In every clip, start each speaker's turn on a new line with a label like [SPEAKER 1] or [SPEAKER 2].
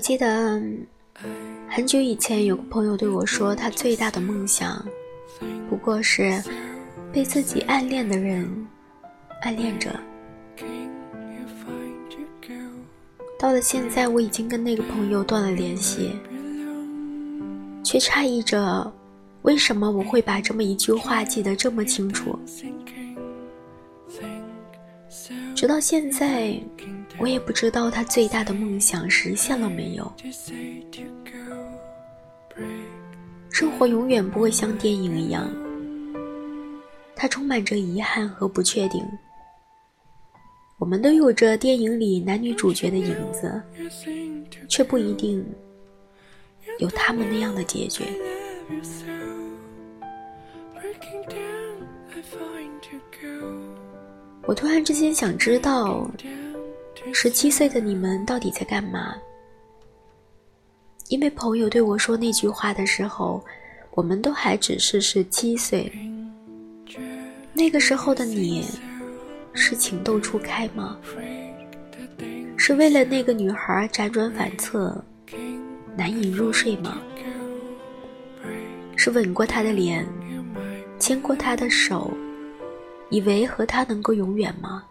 [SPEAKER 1] 记得很久以前有个朋友对我说，他最大的梦想不过是被自己暗恋的人暗恋着。到了现在，我已经跟那个朋友断了联系，却诧异着，为什么我会把这么一句话记得这么清楚？直到现在，我也不知道他最大的梦想实现了没有。生活永远不会像电影一样，它充满着遗憾和不确定。我们都有着电影里男女主角的影子，却不一定有他们那样的结局。我突然之间想知道，十七岁的你们到底在干嘛？因为朋友对我说那句话的时候，我们都还只是十七岁。那个时候的你。是情窦初开吗？是为了那个女孩辗转反侧，难以入睡吗？是吻过她的脸，牵过她的手，以为和她能够永远吗？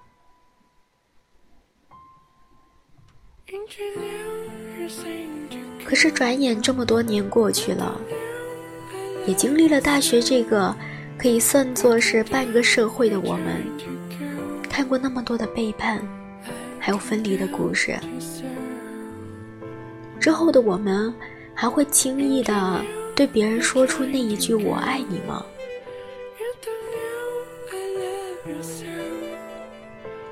[SPEAKER 1] 可是转眼这么多年过去了，也经历了大学这个可以算作是半个社会的我们。看过那么多的背叛，还有分离的故事，之后的我们还会轻易的对别人说出那一句“我爱你”吗？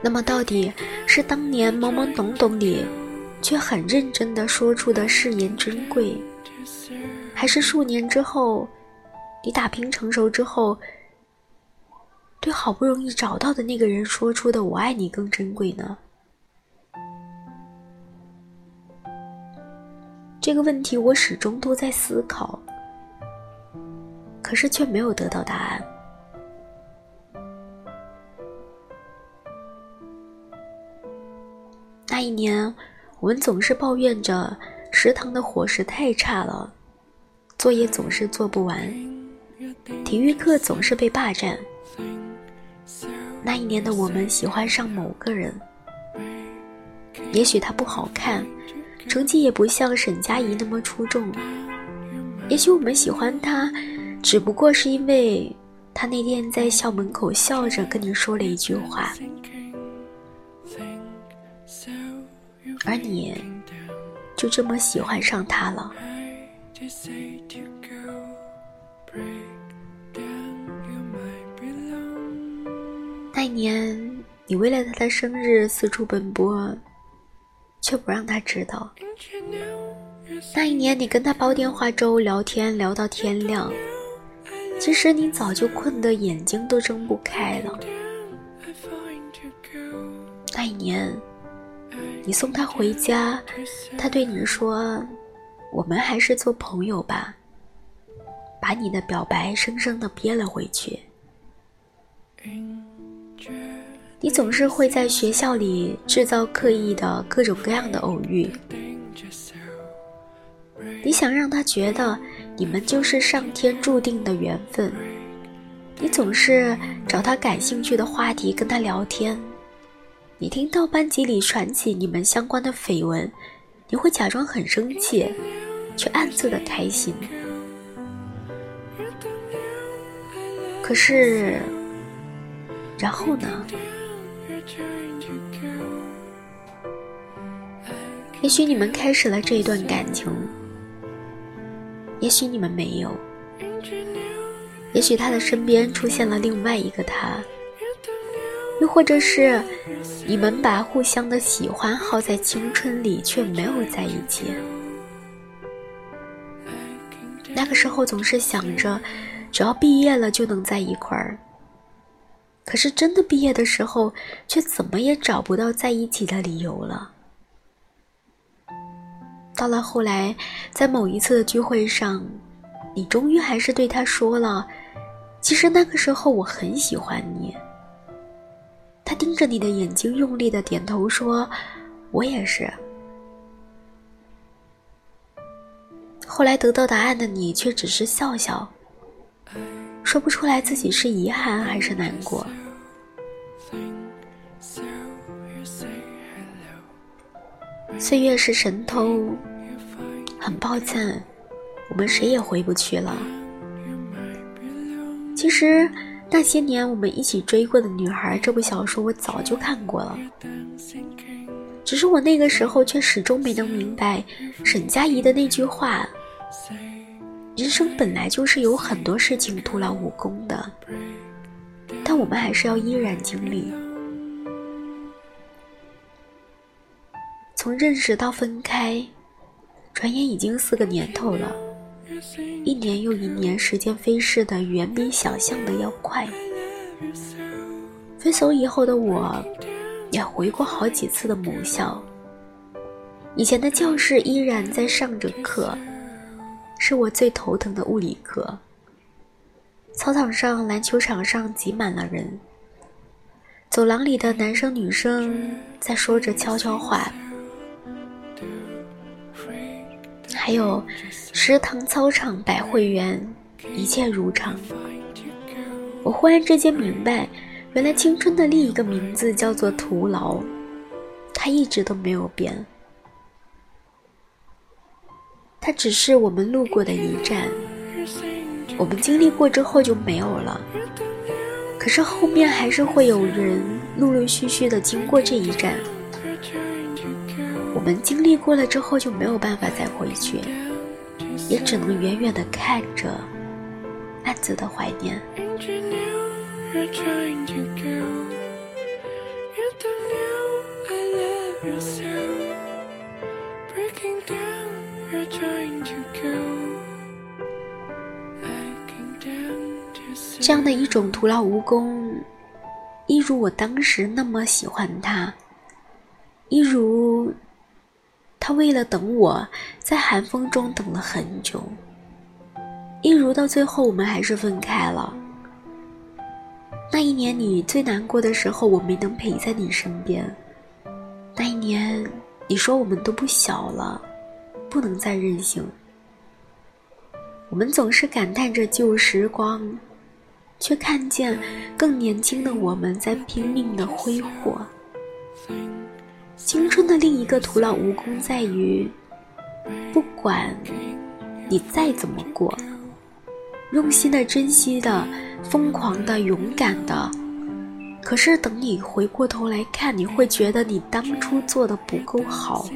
[SPEAKER 1] 那么，到底是当年懵懵懂懂里，却很认真的说出的誓言珍贵，还是数年之后，你打拼成熟之后？对好不容易找到的那个人说出的“我爱你”更珍贵呢？这个问题我始终都在思考，可是却没有得到答案。那一年，我们总是抱怨着食堂的伙食太差了，作业总是做不完，体育课总是被霸占。那一年的我们喜欢上某个人，也许他不好看，成绩也不像沈佳宜那么出众。也许我们喜欢他，只不过是因为他那天在校门口笑着跟你说了一句话，而你就这么喜欢上他了。那一年，你为了他的生日四处奔波，却不让他知道。那一年，你跟他煲电话粥聊天聊到天亮，其实你早就困得眼睛都睁不开了。那一年，你送他回家，他对你说：“我们还是做朋友吧。”把你的表白生生的憋了回去。你总是会在学校里制造刻意的各种各样的偶遇，你想让他觉得你们就是上天注定的缘分。你总是找他感兴趣的话题跟他聊天。你听到班级里传起你们相关的绯闻，你会假装很生气，却暗自的开心。可是。然后呢？也许你们开始了这一段感情，也许你们没有，也许他的身边出现了另外一个他，又或者是你们把互相的喜欢耗在青春里，却没有在一起。那个时候总是想着，只要毕业了就能在一块儿。可是真的毕业的时候，却怎么也找不到在一起的理由了。到了后来，在某一次的聚会上，你终于还是对他说了：“其实那个时候我很喜欢你。”他盯着你的眼睛，用力的点头说：“我也是。”后来得到答案的你却只是笑笑，说不出来自己是遗憾还是难过。岁月是神偷，很抱歉，我们谁也回不去了。其实那些年我们一起追过的女孩，这部小说我早就看过了，只是我那个时候却始终没能明白沈佳宜的那句话：人生本来就是有很多事情徒劳无功的，但我们还是要依然经历。从认识到分开，转眼已经四个年头了。一年又一年，时间飞逝的远比想象的要快。分手以后的我，也回过好几次的母校。以前的教室依然在上着课，是我最头疼的物理课。操场上、篮球场上挤满了人，走廊里的男生女生在说着悄悄话。还有食堂、操场、百会园，一切如常。我忽然之间明白，原来青春的另一个名字叫做徒劳，它一直都没有变。它只是我们路过的一站，我们经历过之后就没有了。可是后面还是会有人陆陆续续的经过这一站。我们经历过了之后就没有办法再回去，也只能远远的看着，暗自的怀念。这样的一种徒劳无功，一如我当时那么喜欢他，一如。他为了等我，在寒风中等了很久。一如到最后，我们还是分开了。那一年你最难过的时候，我没能陪在你身边。那一年，你说我们都不小了，不能再任性。我们总是感叹着旧时光，却看见更年轻的我们在拼命的挥霍。青春的另一个徒劳无功在于，不管你再怎么过，用心的、珍惜的、疯狂的、勇敢的，可是等你回过头来看，你会觉得你当初做的不够好。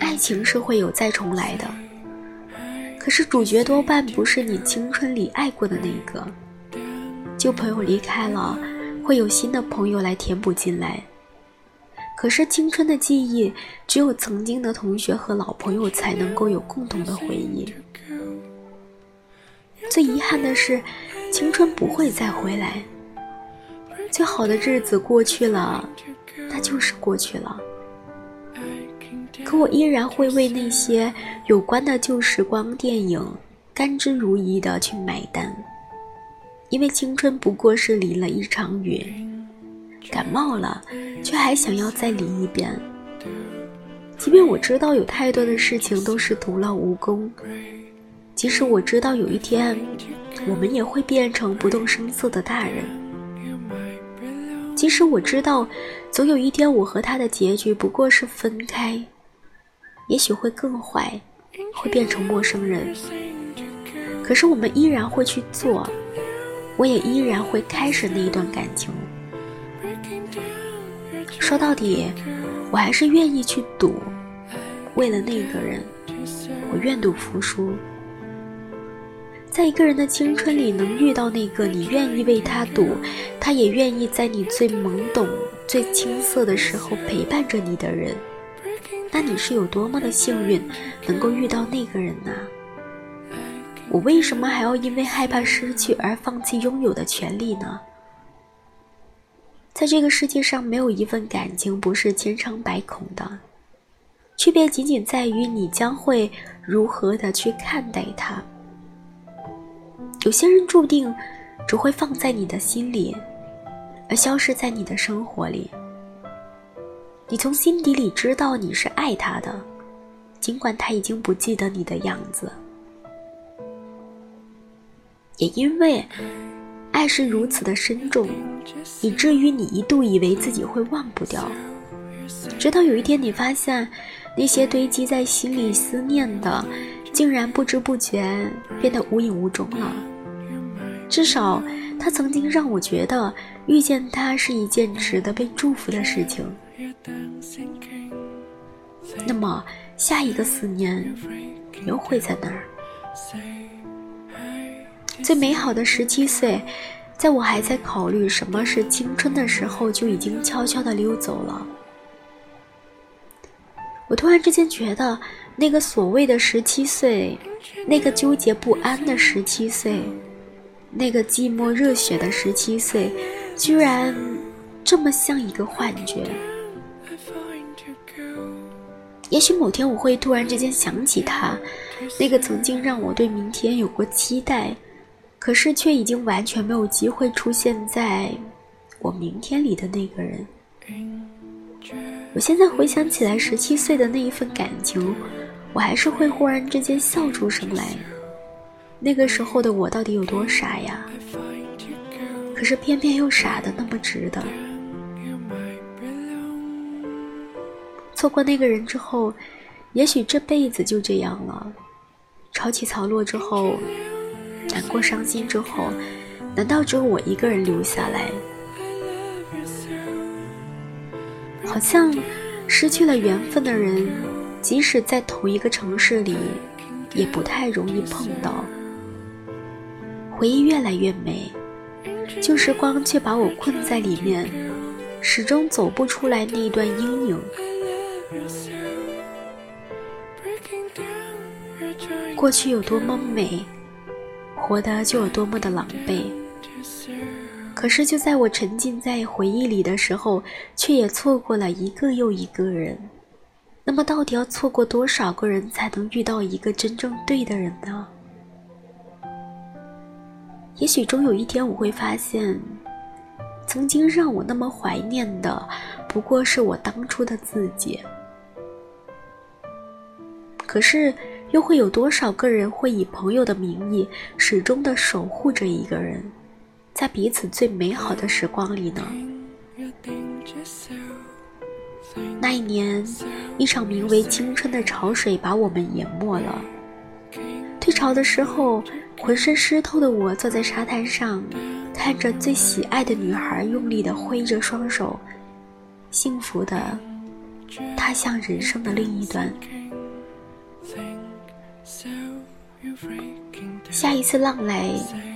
[SPEAKER 1] 爱情是会有再重来的，可是主角多半不是你青春里爱过的那个。旧朋友离开了。会有新的朋友来填补进来，可是青春的记忆，只有曾经的同学和老朋友才能够有共同的回忆。最遗憾的是，青春不会再回来。最好的日子过去了，那就是过去了。可我依然会为那些有关的旧时光电影，甘之如饴的去买单。因为青春不过是淋了一场雨，感冒了，却还想要再淋一遍。即便我知道有太多的事情都是徒劳无功，即使我知道有一天我们也会变成不动声色的大人，即使我知道总有一天我和他的结局不过是分开，也许会更坏，会变成陌生人，可是我们依然会去做。我也依然会开始那一段感情。说到底，我还是愿意去赌，为了那个人，我愿赌服输。在一个人的青春里，能遇到那个你愿意为他赌，他也愿意在你最懵懂、最青涩的时候陪伴着你的人，那你是有多么的幸运，能够遇到那个人呢？我为什么还要因为害怕失去而放弃拥有的权利呢？在这个世界上，没有一份感情不是千疮百孔的，区别仅仅在于你将会如何的去看待它。有些人注定只会放在你的心里，而消失在你的生活里。你从心底里知道你是爱他的，尽管他已经不记得你的样子。也因为爱是如此的深重，以至于你一度以为自己会忘不掉。直到有一天，你发现那些堆积在心里思念的，竟然不知不觉变得无影无踪了。至少，他曾经让我觉得遇见他是一件值得被祝福的事情。那么，下一个思念又会在哪儿？最美好的十七岁，在我还在考虑什么是青春的时候，就已经悄悄地溜走了。我突然之间觉得，那个所谓的十七岁，那个纠结不安的十七岁，那个寂寞热血的十七岁，居然这么像一个幻觉。也许某天我会突然之间想起他，那个曾经让我对明天有过期待，可是却已经完全没有机会出现在我明天里的那个人。我现在回想起来，十七岁的那一份感情，我还是会忽然之间笑出声来。那个时候的我到底有多傻呀？可是偏偏又傻的那么值得。错过那个人之后，也许这辈子就这样了。潮起潮落之后，难过伤心之后，难道只有我一个人留下来？好像失去了缘分的人，即使在同一个城市里，也不太容易碰到。回忆越来越美，旧时光却把我困在里面，始终走不出来那一段阴影。过去有多么美，活得就有多么的狼狈。可是，就在我沉浸在回忆里的时候，却也错过了一个又一个人。那么，到底要错过多少个人才能遇到一个真正对的人呢？也许终有一天，我会发现，曾经让我那么怀念的，不过是我当初的自己。可是，又会有多少个人会以朋友的名义，始终的守护着一个人？在彼此最美好的时光里呢。那一年，一场名为青春的潮水把我们淹没了。退潮的时候，浑身湿透的我坐在沙滩上，看着最喜爱的女孩用力的挥着双手，幸福的踏向人生的另一端。下一次浪来。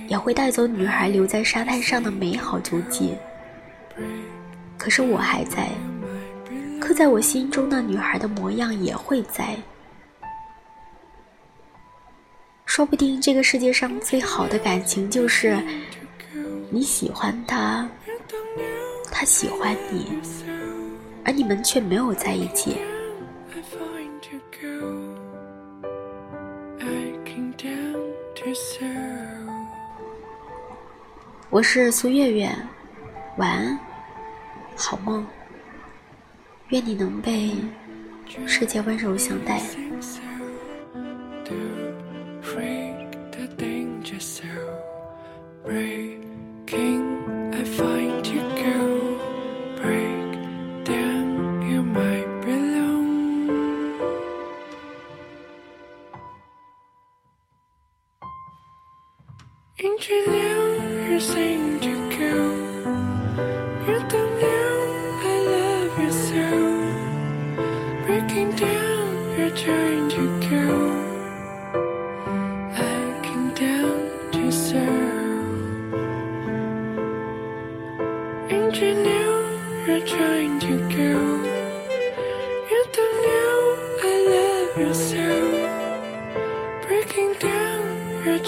[SPEAKER 1] 也会带走女孩留在沙滩上的美好足迹。可是我还在，刻在我心中的女孩的模样也会在。说不定这个世界上最好的感情就是你喜欢他，他喜欢你，而你们却没有在一起。我是苏月月，晚安，好梦。愿你能被世界温柔相待。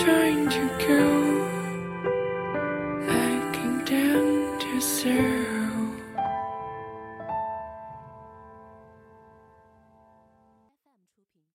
[SPEAKER 2] Trying